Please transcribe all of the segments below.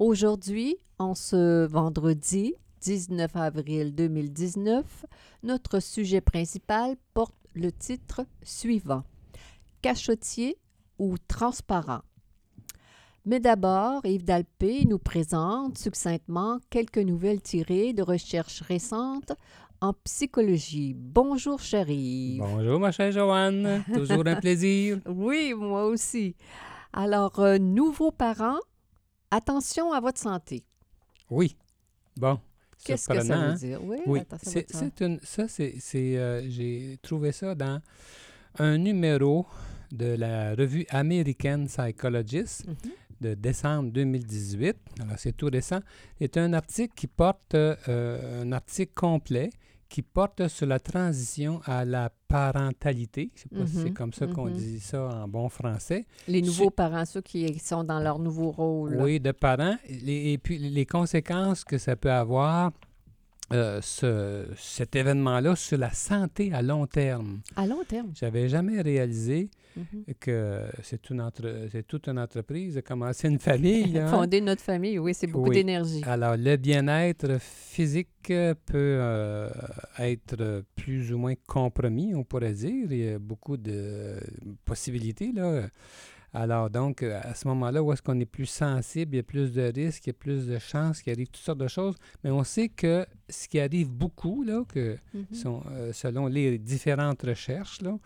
Aujourd'hui, en ce vendredi 19 avril 2019, notre sujet principal porte le titre suivant Cachotier ou transparent? Mais d'abord, Yves Dalpé nous présente succinctement quelques nouvelles tirées de recherches récentes en psychologie. Bonjour, chérie. Bonjour, ma chère Joanne. Toujours un plaisir. Oui, moi aussi. Alors, euh, nouveaux parents, attention à votre santé. Oui. Bon. Qu'est-ce que ça veut dire? Oui, Oui, attention à c'est votre santé. c'est une. Ça, c'est. euh, J'ai trouvé ça dans un numéro de la revue American Psychologist Mhm. de décembre 2018. Alors, c'est tout récent. C'est un article qui porte, euh, un article complet qui porte sur la transition à la parentalité. Je sais pas si c'est Mhm, comme ça qu'on mhm. dit ça en bon français. Les nouveaux parents, ceux qui sont dans leur nouveau rôle. Oui, de parents. Et puis les conséquences que ça peut avoir, euh, ce- cet événement-là, sur la santé à long terme. À long terme. J'avais jamais réalisé Mhm. que c'est une entre- c'est toute une entreprise de commencer une famille. hein. Fonder notre famille, oui, c'est beaucoup Oui. d'énergie. Alors, le bien-être physique peut euh, être plus ou moins compromis, on pourrait dire. Il y a beaucoup de possibilités, là. Alors, donc, euh, à ce moment-là, où est-ce qu'on est plus sensible, il y a plus de risques, il y a plus de chances qu'il arrive toutes sortes de choses. Mais on sait que ce qui arrive beaucoup, là, que Mhm. sont, euh, selon les différentes recherches. Là.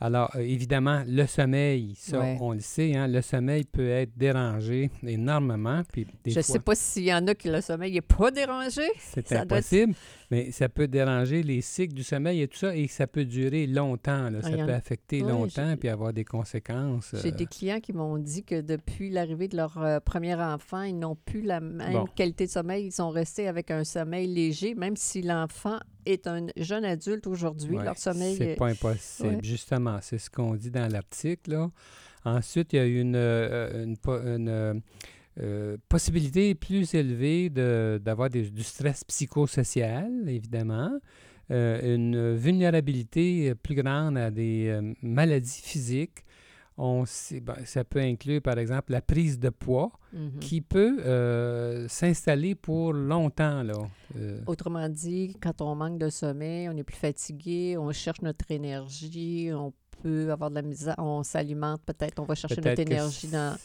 Alors, euh, évidemment, le sommeil, ça, Ouais. on le sait, hein, le sommeil peut être dérangé énormément. Puis des Je ne fois, sais pas s'il y en a qui le sommeil n'est pas dérangé. c'est être- impossible, mais ça peut déranger les cycles du sommeil et tout ça, et ça peut durer longtemps. là. Ça peut a- affecter Oui, longtemps puis avoir des conséquences. J'ai euh, des clients qui m'ont dit que depuis l'arrivée de leur euh, premier enfant, ils n'ont plus la même Bon. qualité de sommeil. Ils sont restés avec un sommeil léger, même si l'enfant est un jeune adulte aujourd'hui. Ouais, leur sommeil C'est est- pas impossible. ouais. Justement, c'est ce qu'on dit dans l'article. là. Ensuite, il y a une, euh, une, po- une, euh, possibilité plus élevée de- d'avoir du stress psychosocial, évidemment. Euh, une vulnérabilité plus grande à des euh, maladies physiques. On ben, ça peut inclure, par exemple, la prise de poids Mhm. qui peut s'installer pour longtemps. Là. Autrement dit, quand on manque de sommeil, on est plus fatigué, on cherche notre énergie, on peut avoir de la misère, on s'alimente peut-être, on va chercher notre énergie dans,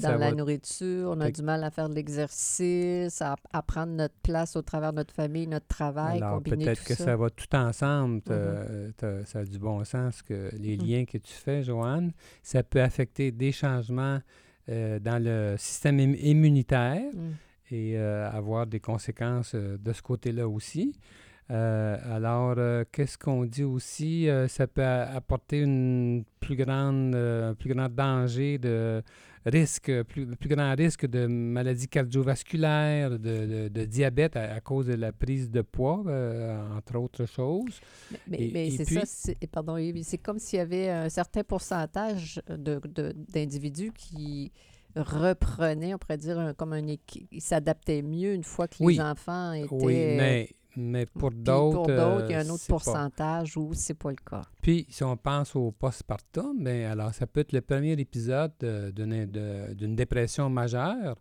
dans la va nourriture, on a du mal à faire de l'exercice, à, à prendre notre place au travers de notre famille, notre travail, Alors, peut-être que ça. ça. va tout ensemble. Mhm. t'as- ça a du bon sens que les Mhm. liens que tu fais, Joanne. Ça peut affecter des changements euh, dans le système im- immunitaire Mm. et euh, avoir des conséquences euh, de ce côté-là aussi. Euh, alors, euh, qu'est-ce qu'on dit aussi? Euh, ça peut apporter une plus grande, un plus grand danger de risque, plus, plus grand risque de maladies cardiovasculaires, de, de- de diabète à, à cause de la prise de poids, euh, entre autres choses. Mais, mais- c'est puis- ça, c'est- pardon, c'est comme s'il y avait un certain pourcentage de, d'individus qui reprenaient, on pourrait dire, un- comme un ils s'adaptaient mieux une fois que Oui. les enfants étaient... Oui, mais, mais pour Puis d'autres. pour d'autres, il y a un euh, autre c'est pas- pourcentage où c'est pas le cas. Puis, si on pense au postpartum, ben, alors ça peut être le premier épisode euh, d'une dépression majeure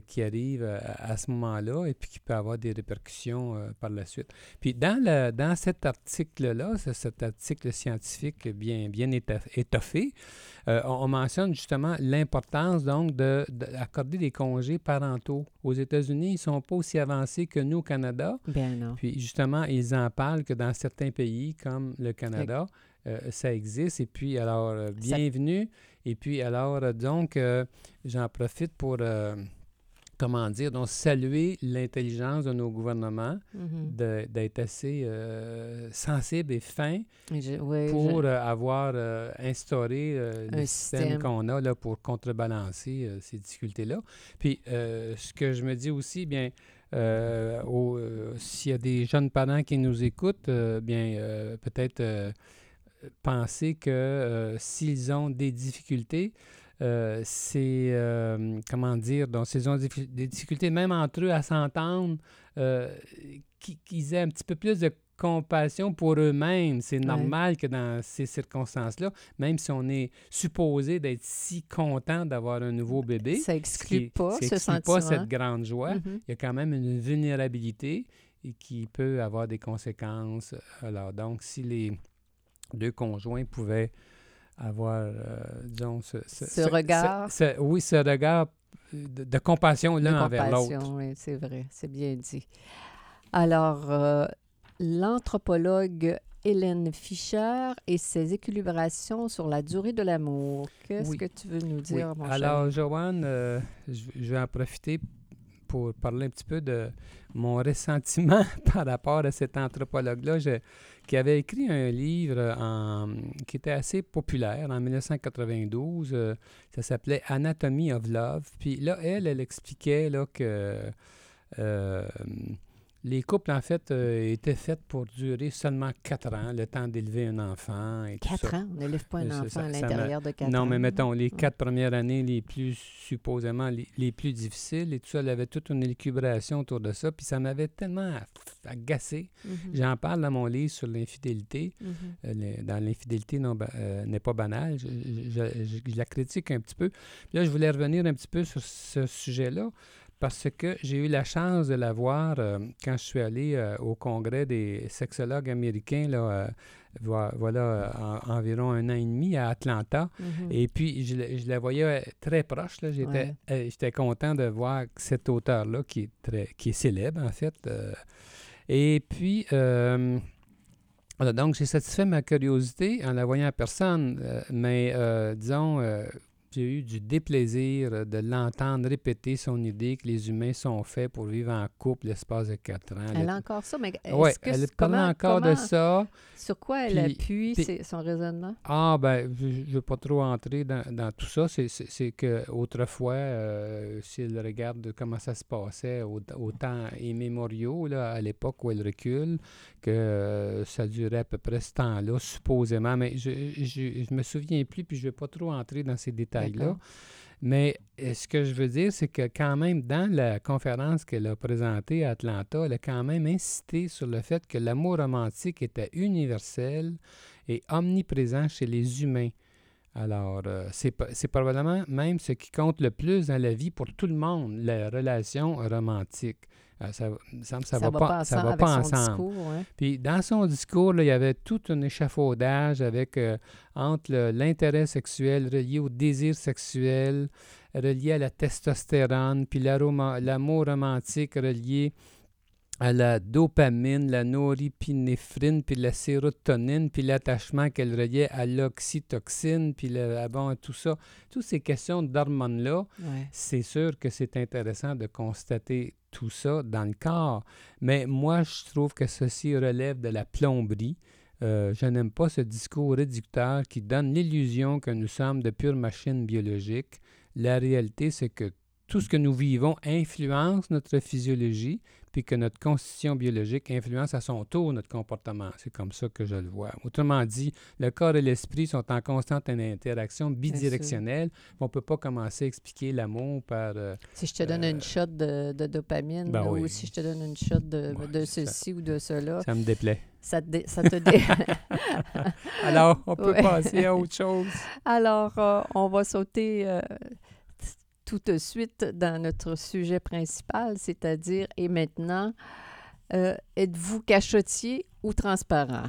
qui arrive euh, à, ce moment-là et puis qui peut avoir des répercussions euh, par la suite. Puis, dans, le, dans cet article-là, cet article scientifique bien, bien étoffé, euh, on, on mentionne justement l'importance donc de- d'accorder des congés parentaux. Aux États-Unis, ils ne sont pas aussi avancés que nous au Canada. Ben non. Puis justement, ils en parlent que dans certains pays comme le Canada, euh, ça existe. Et puis, alors, euh, bienvenue. Et puis, alors, euh, donc, euh, j'en profite pour euh, comment dire, donc saluer l'intelligence de nos gouvernements, Mhm. de- d'être assez euh, sensibles et Je- oui, pour je- euh, avoir euh, instauré euh, le système système. qu'on a là, pour contrebalancer ces difficultés-là. Puis, ce que je me dis aussi, bien, s'il y a des jeunes parents qui nous écoutent, bien, peut-être penser que s'ils ont des difficultés, c'est, euh, comment dire, donc s'ils ont des, diffi- des difficultés même entre eux à s'entendre, euh, qui- qu'ils aient un petit peu plus de compassion pour eux-mêmes. C'est Ouais. normal que dans ces circonstances-là, même si on est supposé d'être si content d'avoir un nouveau bébé, ça exclut pas qui ce sentiment. pas cette grande joie, Mhm. il y a quand même une vulnérabilité et qui peut avoir des conséquences. Alors, donc, si les deux conjoints pouvaient avoir, euh, disons, ce, Ce regard. ce- oui, ce regard de, de compassion l'un envers l'autre. oui, c'est vrai, c'est bien dit. Alors, euh, l'anthropologue Hélène Fischer et ses équilibrations sur la durée de l'amour. Qu'est-ce Oui. que tu veux nous Oui. dire, mon cher? Alors, Joanne, euh, je, je vais en profiter pour parler un petit peu de mon ressentiment par rapport à cet anthropologue-là je- qui avait écrit un livre en- qui était assez populaire en 1992. euh, ça s'appelait Anatomy of Love. Puis là, elle, elle expliquait là, que euh, les couples, en fait, euh, étaient faits pour durer seulement quatre ans, le temps d'élever un enfant et tout ça. Quatre ans, on n'élève pas un Euh, enfant ça, à l'intérieur de quatre ans. Non, mais mettons, les Ouais. quatre premières années les plus, supposément, les, les plus difficiles, et tout ça, elle avait toute une élucubration autour de ça, puis ça m'avait tellement agacé. Mhm. J'en parle dans mon livre sur l'infidélité. Mhm. Euh, le- dans l'infidélité euh, n'est pas banale. Je, je- je- je la critique un petit peu. Puis là, je voulais revenir un petit peu sur ce sujet-là parce que j'ai eu la chance de la voir euh, quand je suis allé euh, au congrès des sexologues américains, là, euh, voi- voilà, en- environ un an et demi à Atlanta. Mhm. Et puis, je, la- je la voyais très proche. J'étais Ouais. content de voir cet auteur-là, qui, est très- qui est célèbre, en fait. et puis, voilà, donc, j'ai satisfait ma curiosité en la voyant en personne. mais, disons, j'ai eu du déplaisir de l'entendre répéter son idée que les humains sont faits pour vivre en couple l'espace de quatre ans. Elle a encore ça, mais est-ce Oui, que elle comment- encore de ça. Sur quoi elle Puis- appuie puis- son raisonnement? Ah, ben, je ne veux pas trop entrer dans, dans tout ça. C'est- C'est c'est que autrefois, euh, si elle regarde comment ça se passait au, au temps immémoriaux, là, à l'époque où elle recule, que euh, ça durait à peu près ce temps-là, supposément. Mais je ne me souviens plus, puis je ne vais pas trop entrer dans ces détails-là. Mais euh, ce que je veux dire, c'est que quand même, dans la conférence qu'elle a présentée à Atlanta, elle a quand même insisté sur le fait que l'amour romantique était universel et omniprésent chez les humains. Alors, euh, c'est probablement même ce qui compte le plus dans la vie pour tout le monde, la relation romantique. Euh, ça, ça, va, pas, ça ensemble va pas ensemble. discours, ouais. Puis dans son discours, là, il y avait tout un échafaudage avec euh, entre l'intérêt sexuel relié au désir sexuel, relié à la testostérone, puis l'amour romantique relié à la dopamine, la norépinéphrine, puis la sérotonine, puis l'attachement qu'elle reliait à l'oxytoxine, puis le, ah bon, tout ça. Toutes ces questions d'hormones-là, Ouais. c'est sûr que c'est intéressant de constater tout ça dans le corps. Mais moi, je trouve que ceci relève de la plomberie. Euh, je n'aime pas ce discours réducteur qui donne l'illusion que nous sommes de pures machines biologiques. La réalité, c'est que tout ce que nous vivons influence notre physiologie, puis que notre constitution biologique influence à son tour notre comportement. C'est comme ça que je le vois. Autrement dit, le corps et l'esprit sont en constante interaction bidirectionnelle. On ne peut pas commencer à expliquer l'amour par... euh, Si je te donne une shot de, de dopamine Ben ou oui. si je te donne une shot de, Ouais, de ça- ceci ou de cela, ça me déplaît. ça te, dé- ça te dé- Alors, on peut Ouais. passer à autre chose. Alors, euh, on va sauter euh, tout de suite dans notre sujet principal, c'est-à-dire, et maintenant, euh, êtes-vous cachotier ou transparent?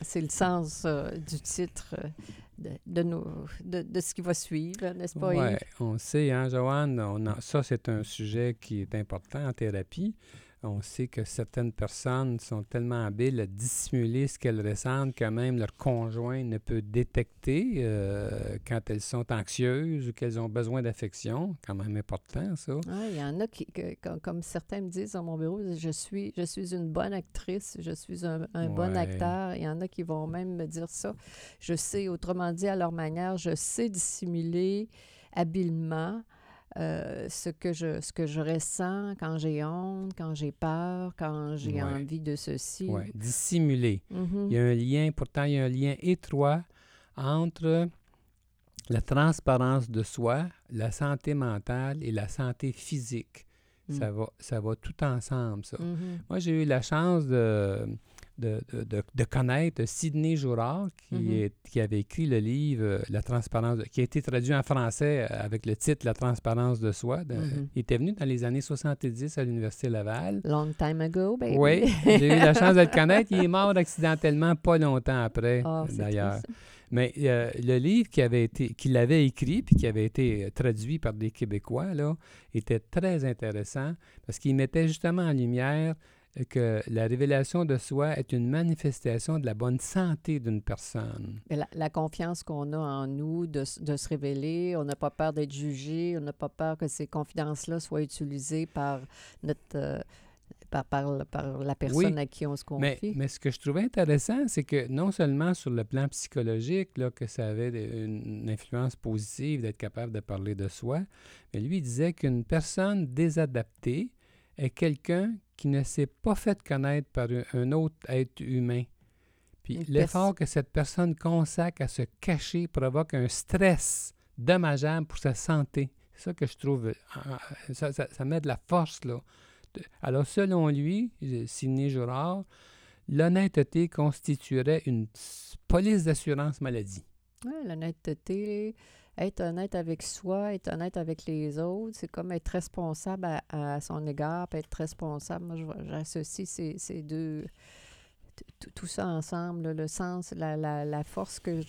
C'est le sens euh, du titre euh, de, de, ce qui va suivre, n'est-ce pas, Oui, on sait, hein, Joanne, ça, c'est un sujet qui est important en thérapie. On sait que certaines personnes sont tellement habiles à dissimuler ce qu'elles ressentent que même leur conjoint ne peut détecter euh, quand elles sont anxieuses ou qu'elles ont besoin d'affection. Quand même important, ça. Il y en a qui, comme, certains me disent dans mon bureau, je suis, je suis une bonne actrice, je suis un, bon acteur. Il y en a qui vont même me dire ça. Je sais, autrement dit, à leur manière, je sais dissimuler habilement euh, ce, que je, ce que je ressens quand j'ai honte, quand j'ai peur, quand j'ai envie de ceci. Oui, dissimuler. Mm-hmm. Il y a un lien, pourtant, il y a un lien étroit entre la transparence de soi, la santé mentale et la santé physique. Ça, mm. va, ça va tout ensemble, ça. Mm-hmm. Moi, j'ai eu la chance de de, de, de, connaître Sidney Jourard, qui, Mm-hmm. est, qui avait écrit le livre euh, La transparence, qui a été traduit en français euh, avec le titre La transparence de soi. De- Mhm. Il était venu dans les années 70 à l'Université Laval. Long time ago, baby. Oui, j'ai eu la chance de le connaître. Il est mort accidentellement pas longtemps après, Ah, d'ailleurs. Mais euh, le livre qui avait été, qu'il avait écrit puis qui avait été euh, traduit par des Québécois là, était très intéressant parce qu'il mettait justement en lumière euh, que la révélation de soi est une manifestation de la bonne santé d'une personne. La, la confiance qu'on a en nous de, se révéler, on n'a pas peur d'être jugé, on n'a pas peur que ces confidences-là soient utilisées par notre euh, par, par, par la personne à qui on se confie. mais ce que je trouvais intéressant, c'est que non seulement sur le plan psychologique, là, que ça avait une influence positive d'être capable de parler de soi, mais lui il disait qu'une personne désadaptée est quelqu'un qui ne s'est pas fait connaître par un, autre être humain. Puis l'effort que cette personne consacre à se cacher provoque un stress dommageable pour sa santé. C'est ça que je trouve, ça, ça, ça met de la force, là. Alors, selon lui, Sidney Girard, l'honnêteté constituerait une police d'assurance maladie. Ouais, L'honnêteté, être honnête avec soi, être honnête avec les autres, c'est comme être responsable à, son égard, puis être responsable. Moi, j'associe ces, deux, tout ça ensemble, le sens, la, la, la force que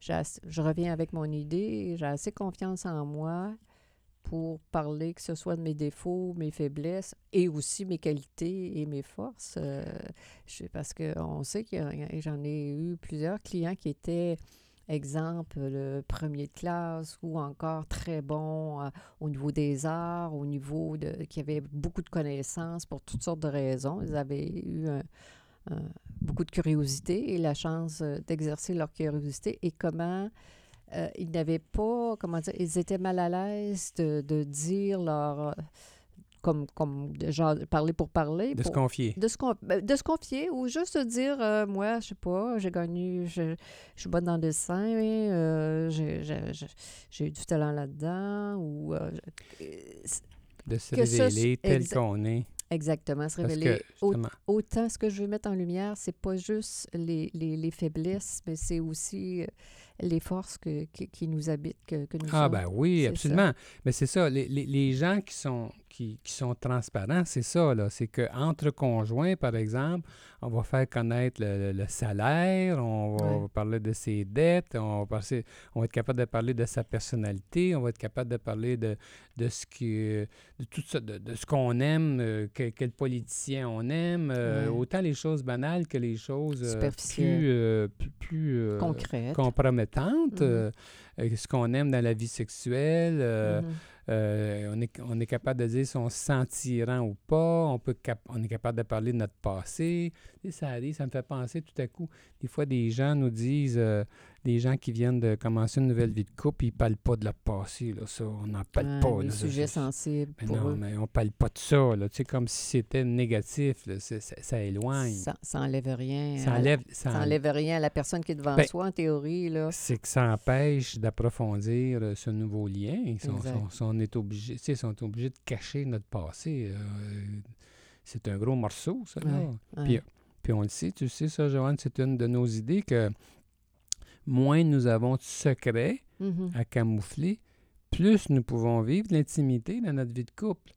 je, je reviens avec mon idée, j'ai assez confiance en moi pour parler, que ce soit de mes défauts, mes faiblesses et aussi mes qualités et mes forces. Euh, je- parce qu'on sait que j'en ai eu plusieurs clients qui étaient exemple, le premier de classe ou encore très bon euh, au niveau des arts, au niveau de... qui avaient beaucoup de connaissances pour toutes sortes de raisons. Ils avaient eu beaucoup de curiosité et la chance euh, d'exercer leur curiosité et comment euh, ils n'avaient pas, comment dire, ils étaient mal à l'aise de dire leur... comme, comme de genre, parler pour parler. De se confier. de se, con- ben, de se confier ou juste dire, euh, moi, je sais pas, j'ai gagné, je, je suis bonne dans le dessin, euh, j'ai- eu du talent là-dedans. ou euh, De se ce révéler tel qu'on est. Exactement, se révéler. que, Autant ce que je veux mettre en lumière, c'est pas juste les, les, les faiblesses, mais c'est aussi euh, les forces que, qui, qui nous habitent, que, que nous Ah sommes. ben oui, absolument. Mais c'est ça, les, les- les gens qui sont, qui, qui sont transparents, c'est ça, là. C'est qu'entre conjoints, par exemple, on va faire connaître le, salaire, on va parler de ses dettes, on va, passer- on va être capable de parler de sa personnalité, on va être capable de parler de, de ce qui, de tout ça, de, de ce qu'on aime, euh, que- quel politicien on aime, euh, autant les choses banales que les choses euh, plus, plus, plus, Concrètes. compromettantes, euh, ce qu'on aime dans la vie sexuelle. Mhm. Euh, on, est, on est capable de dire si on se sent tyran ou pas. On, peut cap- on est capable de parler de notre passé. Sais, ça arrive, ça me fait penser tout à coup. Des fois, des gens nous disent, euh, des gens qui viennent de commencer une nouvelle vie de couple, ils ne parlent pas de leur passé. Là, ça, on n'en parle pas. là, ça, sujets sensibles mais pour non, eux. mais on parle pas de ça. Là, tu sais, comme si c'était négatif. là, ça, ça éloigne. Ça, ça enlève rien. Ça la- enlève, ça ça enlève rien à la personne qui est devant Ben, soi, en théorie. Là. c'est que ça empêche d'approfondir euh, ce nouveau lien. Ils sont, Exact. sont- sont- on est obligé, tu sais, ils sont obligés de cacher notre passé. euh, c'est un gros morceau, ça. là. Puis, puis on le sait, tu sais ça, Joanne, c'est une de nos idées que moins nous avons de secrets Mhm. à camoufler, plus nous pouvons vivre l'intimité dans notre vie de couple.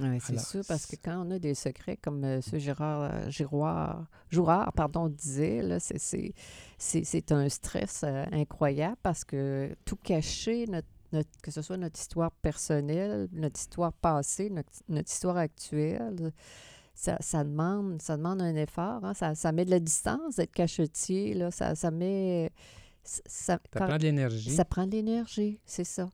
Ouais, c'est sûr, parce que quand on a des secrets, comme euh, ce Gérard euh, Giroir, Jouard, pardon, disait, là, c'est, c'est, c'est, c'est un stress euh, incroyable parce que tout cacher, notre, notre- que ce soit notre histoire personnelle, notre histoire passée, notre, notre histoire actuelle, ça, ça demande, ça demande un effort. hein. Ça, ça met de la distance d'être cachetier. Là. Ça, ça met. Ça, quand- prend de l'énergie. ça prend de l'énergie, c'est ça.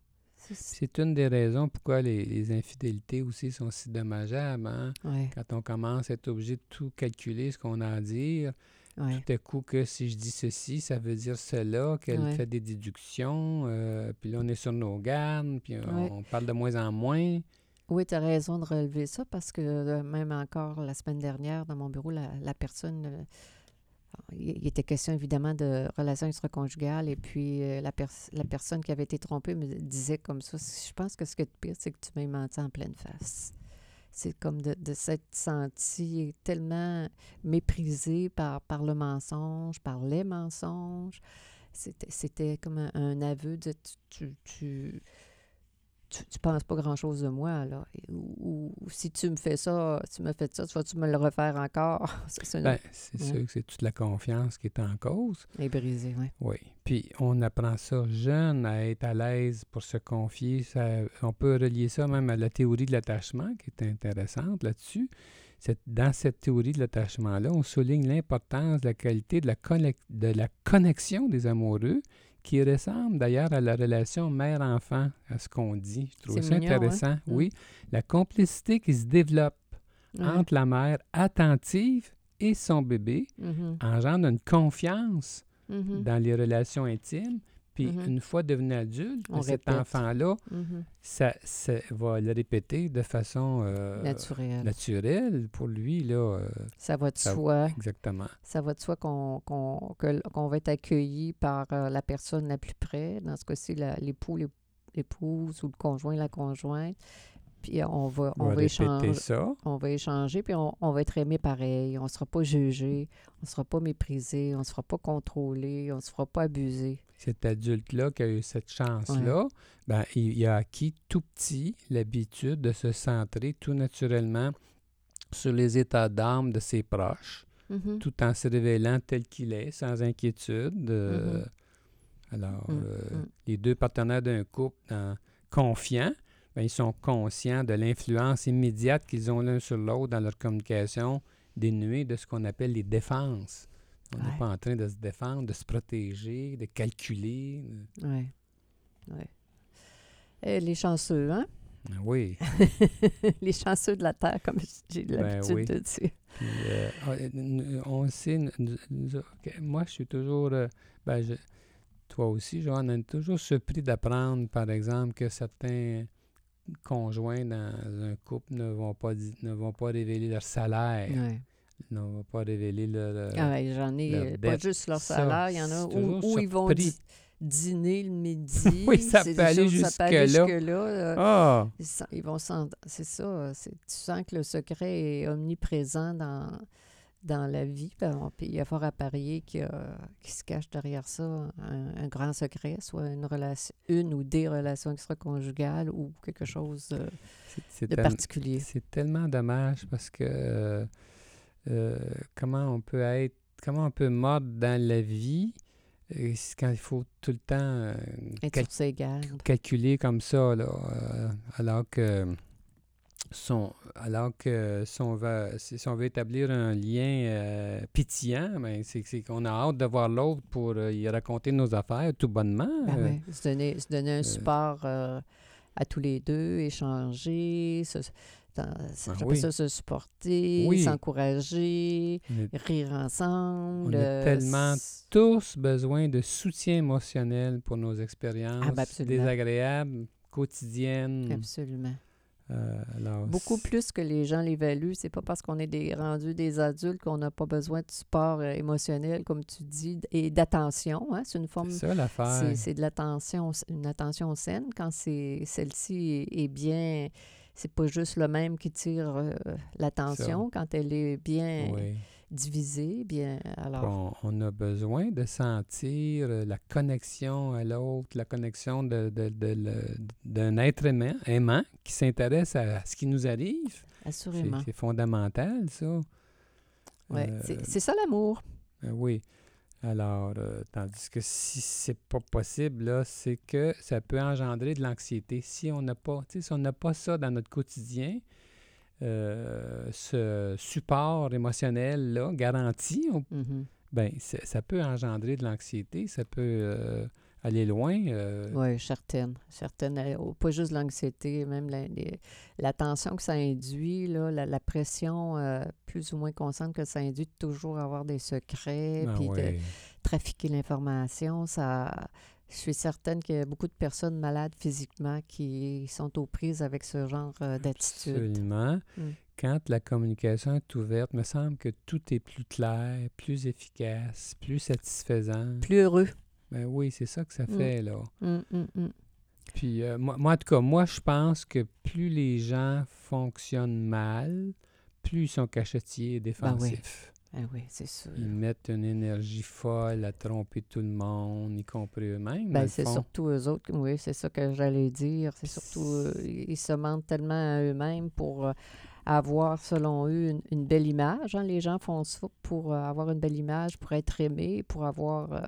C'est- une des raisons pourquoi les, les infidélités aussi sont si dommageables. hein. Ouais, Quand on commence à être obligé de tout calculer, ce qu'on a à dire, ouais. tout à coup que si je dis ceci, ça veut dire cela, qu'elle Ouais. fait des déductions, euh, puis là on est sur nos gardes, puis on parle de moins en moins. Oui, tu as raison de relever ça parce que euh, même encore la semaine dernière, dans mon bureau, la, personne. euh, il était question évidemment de relations extra-conjugales et puis euh, la, pers- la personne qui avait été trompée me disait comme ça Je pense que ce qui est pire, c'est que tu m'as menti en pleine face. C'est comme de, de s'être senti tellement méprisé par, par le mensonge, par les mensonges. C'était comme un, aveu de tu, tu, tu penses pas grand-chose de moi, là. Et- Ou, ou si tu me fais ça, tu me fais ça, tu vas-tu me le refaire encore? C'est une- Ben, c'est Ouais. sûr que c'est toute la confiance qui est en cause. est brisé, oui. Oui. Puis on apprend ça jeune à être à l'aise pour se confier. Ça- on peut relier ça même à la théorie de l'attachement qui est intéressante là-dessus. Cette- dans cette théorie de l'attachement-là, on souligne l'importance de la qualité de la, de la connexion des amoureux qui ressemble d'ailleurs à la relation mère-enfant, à ce qu'on dit. Je trouve ça mignon, hein? intéressant. Mm. Oui. La complicité qui se développe Ouais. entre la mère attentive et son bébé Mhm, engendre une confiance mhm, dans les relations intimes. Puis Mhm. une fois devenu adulte, On cet enfant-là, mhm. ça, ça va le répéter de façon euh, Naturel. naturelle pour lui. Là, euh, ça va de ça- soi. exactement. Ça va de soi qu'on va être accueilli par euh, la personne la plus près, dans ce cas-ci, l'époux, l'ép- l'épouse ou le conjoint, la conjointe. Puis on va, On on va échanger, ça. on va échanger, puis on, on va être aimé pareil. On ne sera pas jugé, on ne sera pas méprisé, on ne sera pas contrôlé, on ne se fera pas abuser. Cet adulte-là qui a eu cette chance-là, ben, il, il a acquis tout petit l'habitude de se centrer tout naturellement sur les états d'âme de ses proches. Mhm. tout en se révélant tel qu'il est, sans inquiétude. euh, Mhm. Alors, Mm, euh, les deux partenaires d'un couple dans- confiants, ben, ils sont conscients de l'influence immédiate qu'ils ont l'un sur l'autre dans leur communication, dénuée de ce qu'on appelle les défenses. On n'est Ouais. pas en train de se défendre, de se protéger, de calculer. Oui. Ouais. Et les chanceux, hein? Ah Oui. les chanceux de la Terre, comme j'ai Ben l'habitude oui. de dire. Puis, euh, ah, on sait, nous moi, je suis toujours, euh, ben, je- toi aussi, Joanne, on est toujours surpris d'apprendre, par exemple, que certains conjoints dans un couple ne vont pas, ne vont pas révéler leur salaire, Ouais. ne vont pas révéler leur... euh, Ah ouais, j'en ai leur euh, pas juste leur Ça, salaire, il y en a où, où ils vont dîner le midi. Oui, ça peut aller jusque-là. jusque-là, euh, Ah! ils Ils vont s'en- C'est ça. Tu sens que le secret est omniprésent dans, dans la vie. ben, Puis il y a fort à parier qu'il se cache derrière ça un, un grand secret, soit une relation, une ou des relations extra-conjugales ou quelque chose euh, de particulier. C'est tellement dommage parce que euh, euh, comment on peut être, comment on peut mordre dans la vie quand il faut tout le temps cal- calculer comme ça, là, alors que son, alors que si on veut, si on veut établir un lien euh, pétillant, ben, c'est qu'on a hâte de voir l'autre pour euh, y raconter nos affaires tout bonnement. Ben euh, se, donner, se donner un support euh, à tous les deux, échanger, se, dans- ça- j'appelle oui. ça se supporter, Oui. s'encourager, rire ensemble. On a tellement tous besoin de soutien émotionnel pour nos expériences Ah, ben désagréables, quotidiennes. Absolument. Euh, Beaucoup plus que les gens l'évaluent. C'est pas parce qu'on est des, rendus des adultes qu'on n'a pas besoin de support euh, émotionnel, comme tu dis, et d'attention. Hein? C'est une forme C'est ça l'affaire. C'est, c'est de l'attention, une attention saine quand c'est, celle-ci est, est bien. C'est pas juste le même qui tire euh, l'attention quand elle est bien Oui. Bien, alors, On, on a besoin de sentir euh, la connexion à l'autre, la connexion de, de- de d'un être aimant, aimant qui s'intéresse à ce qui nous arrive. C'est, assurément. c'est fondamental, ça. Ouais, Euh, c'est, ça l'amour. Euh, oui. Alors, euh, tandis que si c'est pas possible, c'est que ça peut engendrer de l'anxiété. Si on n'a pas, si on n'a pas ça dans notre quotidien, euh, ce support émotionnel-là garanti, on- Mhm. ben, ça peut engendrer de l'anxiété, ça peut euh, aller loin. euh, Oui, certaines. Certaines. euh, Pas juste l'anxiété, même la, les- la tension que ça induit, là, la, la pression plus ou moins constante que ça induit de toujours avoir des secrets, ah puis de trafiquer l'information. Ça, je suis certaine qu'il y a beaucoup de personnes malades physiquement qui sont aux prises avec ce genre euh, d'attitude. Absolument. Mm. Quand la communication est ouverte, me semble que tout est plus clair, plus efficace, plus satisfaisant. Plus heureux. Ben oui, c'est ça que ça Mm. fait, là. Hum. Puis, euh, moi, moi, en tout cas, moi, je pense que plus les gens fonctionnent mal, plus ils sont cachetiers et Ben oui. Ah oui, c'est sûr. Ils mettent une énergie folle à tromper tout le monde, y compris eux-mêmes. Ben, c'est surtout eux autres, oui, c'est ça que j'allais dire. C'est surtout, euh, ils se mentent tellement à eux-mêmes pour euh, avoir, selon eux, une, une belle image. hein. Les gens font ça pour euh, avoir une belle image, pour être aimés, pour avoir euh,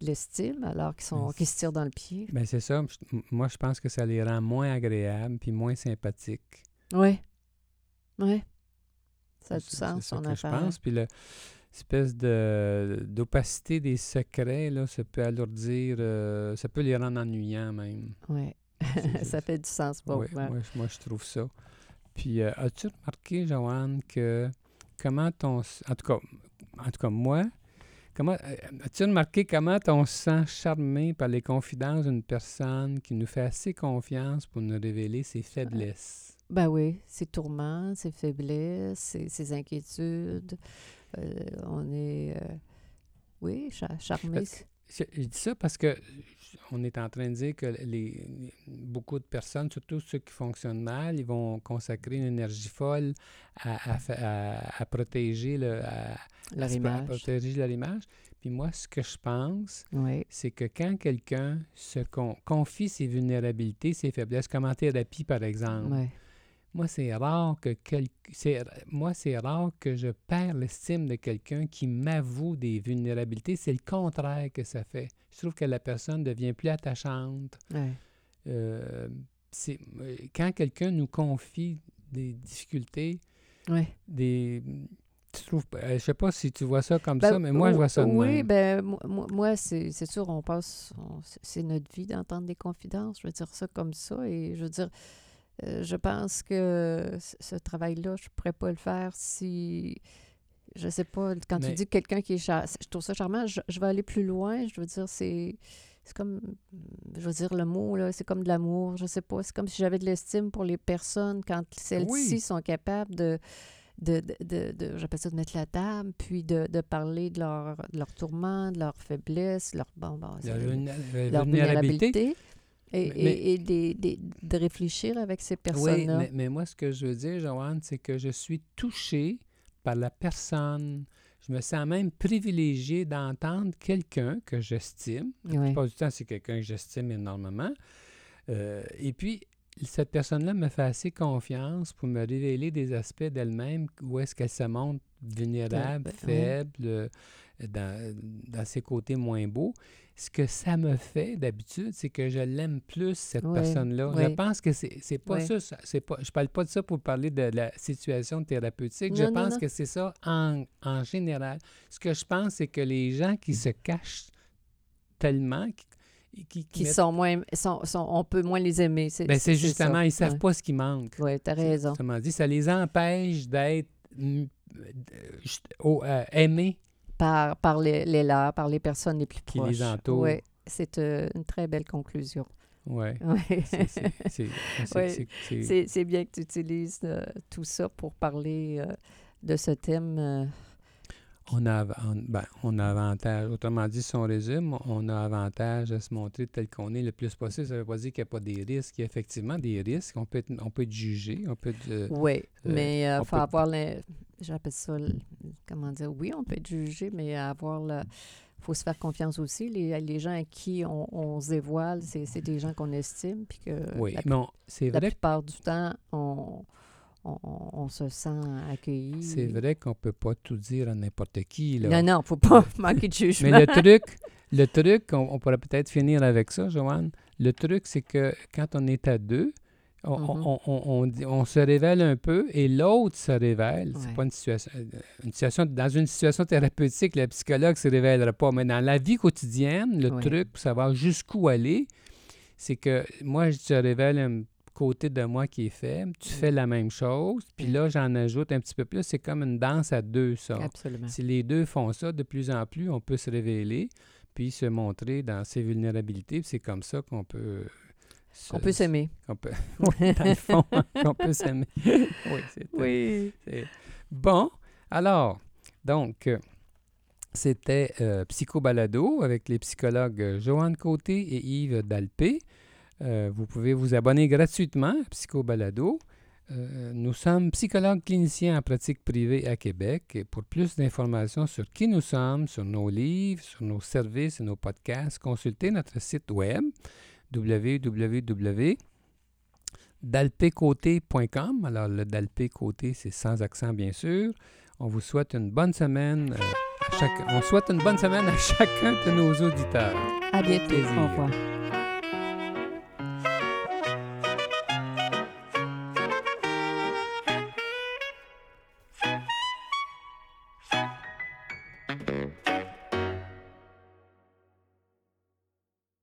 de l'estime, alors qu'ils sont qu'ils se tirent dans le pied. Ben, c'est ça. Moi, je pense que ça les rend moins agréables puis moins sympathiques. Oui. Oui. Ça a du sens, son que je affaire. pense. Puis l'espèce de, d'opacité des secrets, là, ça peut alourdir, euh, ça peut les rendre ennuyants même. Oui. Ça fait du sens pour Ouais, moi. moi, je- moi, je trouve ça. Puis, euh, as-tu remarqué, Joanne, que comment ton... En tout cas, en tout cas moi, comment euh, as-tu remarqué comment on se sent charmé par les confidences d'une personne qui nous fait assez confiance pour nous révéler ses faiblesses? Ben oui, ses tourments, ses faiblesses, ses, ses inquiétudes. Euh, on est, euh, oui, cha- charmé. Que- Je, je dis ça parce que on est en train de dire que les, beaucoup de personnes, surtout ceux qui fonctionnent mal, ils vont consacrer une énergie folle à, à fa- à- à protéger le, à, leur image. protéger leur image. Puis moi, ce que je pense, Oui, c'est que quand quelqu'un se con- confie ses vulnérabilités, ses faiblesses, comme en thérapie par exemple, oui. Moi c'est rare que quel- c'est moi c'est rare que je perds l'estime de quelqu'un qui m'avoue des vulnérabilités. C'est le contraire que ça fait. Je trouve que la personne devient plus attachante. Euh, euh, quand quelqu'un nous confie des difficultés, Oui. des tu trouves euh, je sais pas si tu vois ça comme Ben, ça, mais moi je vois ça de Oui, même. ben moi, moi- c'est c'est sûr, on passe, c'est notre vie d'entendre des confidences. Je veux dire ça comme ça. Et je veux dire, euh, je pense que ce, travail-là, je pourrais pas le faire si, je sais pas, quand Mais- tu dis quelqu'un qui est char- je trouve ça charmant, je, je vais aller plus loin. Je veux dire, c'est. C'est comme, je veux dire, le mot, là, c'est comme de l'amour, je sais pas. C'est comme si j'avais de l'estime pour les personnes quand celles-ci Oui. sont capables de, de, de, de- de- j'appelle ça de mettre la table, puis de, de parler de leur, de leur tourment, de leurs faiblesses, leur, bon, la leur vulnérabilité. vulnérabilité. Et, Mais- et- et des- des- de réfléchir avec ces Oui, personnes-là. mais, mais moi, ce que je veux dire, Joanne, c'est que je suis touché par la personne. Je me sens même privilégié d'entendre quelqu'un que j'estime. Ouais. Pas du temps, c'est quelqu'un que j'estime énormément. Euh, et puis, cette personne-là me fait assez confiance pour me révéler des aspects d'elle-même où est-ce qu'elle se montre vulnérable, faible, euh, dans, dans ses côtés moins beaux. Ce que ça me fait d'habitude, c'est que je l'aime plus, cette personne-là. Je pense que c'est pas ça. pas, je parle pas de ça pour parler de la situation thérapeutique. je non, pense non. que c'est ça en, en général. Ce que je pense, c'est que les gens qui se cachent tellement, qui, qui, Qui mettent- sont moins. Sont, sont- on peut moins les aimer. C'est ben, c'est ça. justement, ils savent Ouais. pas ce qui manque. Oui, tu as raison. Autrement dit, ça les empêche d'être euh, euh, aimés. Par, par les, les leurs, par les personnes les plus Qui proches. les entourent. Oui, c'est euh, une très belle conclusion. Ouais. Ouais. C'est- bien que tu utilises euh, tout ça pour parler de ce thème. Euh, On a, on, ben, on a avantage, autrement dit, si on résume, on a avantage à se montrer tel qu'on est le plus possible. Ça ne veut pas dire qu'il n'y a pas des risques. Il y a effectivement des risques. On peut être, on peut être jugé. On peut être, euh, Oui, mais il on faut peut- avoir le. J'appelle ça. le- comment dire? Oui, on peut être jugé, mais avoir le. faut se faire confiance aussi. Les, les gens à qui on, on se dévoile, c'est des gens qu'on estime. Puis que oui, la, mais c'est la vrai, plupart du temps, on, on, on se sent accueilli. c'est vrai qu'on ne peut pas tout dire à n'importe qui. Là. Non, non, faut pas manquer de jugement. Mais le truc, le truc, on, on pourrait peut-être finir avec ça, Joanne. Le truc, c'est que quand on est à deux, On, Mhm. on- on- on dit- on se révèle un peu et l'autre se révèle. C'est Ouais. pas une situation, euh, une situation. Dans une situation thérapeutique, le psychologue ne se révélera pas. Mais dans la vie quotidienne, le Ouais. truc pour savoir jusqu'où aller, c'est que moi, je te révèle un côté de moi qui est faible. Tu Mm. fais la même chose. Puis Mm. là, j'en ajoute un petit peu plus. C'est comme une danse à deux. Absolument. Si les deux font ça, de plus en plus, on peut se révéler puis se montrer dans ses vulnérabilités. C'est comme ça qu'on peut... se- On peut s'aimer. qu'on peut, Oui, dans le fond, qu'on peut s'aimer. oui, c'est Oui. Bon, alors, donc, euh, c'était euh, Psycho Balado avec les psychologues euh, Joanne Côté et Yves Dalpé. Euh, vous pouvez vous abonner gratuitement à Psycho Balado. Euh, nous sommes psychologues cliniciens en pratique privée à Québec. Et pour plus d'informations sur qui nous sommes, sur nos livres, sur nos services et nos podcasts, consultez notre site web www.dalpécoté.com. Alors, le Dalpé Côté, c'est sans accent, bien sûr. On vous souhaite une bonne semaine. euh, à chaque... On souhaite une bonne semaine à chacun de nos auditeurs. À bientôt. Au revoir.